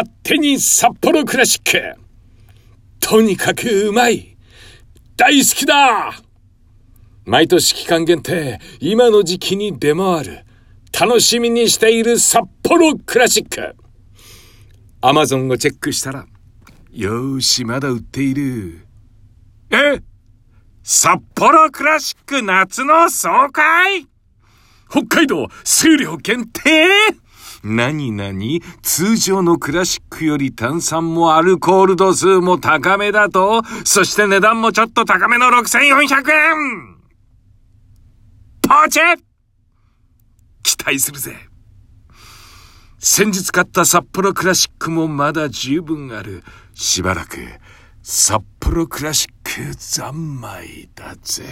勝手に札幌クラシック。とにかくうまい。大好きだ毎年期間限定、今の時期に出回る。楽しみにしている札幌クラシック。アマゾンをチェックしたら、よーし、まだ売っている。え？札幌クラシック夏の爽快？北海道数量限定？何何通常のクラシックより炭酸もアルコール度数も高めだとそして値段もちょっと高めの6400円ポチ期待するぜ先日買った札幌クラシックもまだ十分ある。しばらく札幌クラシック三昧だぜ。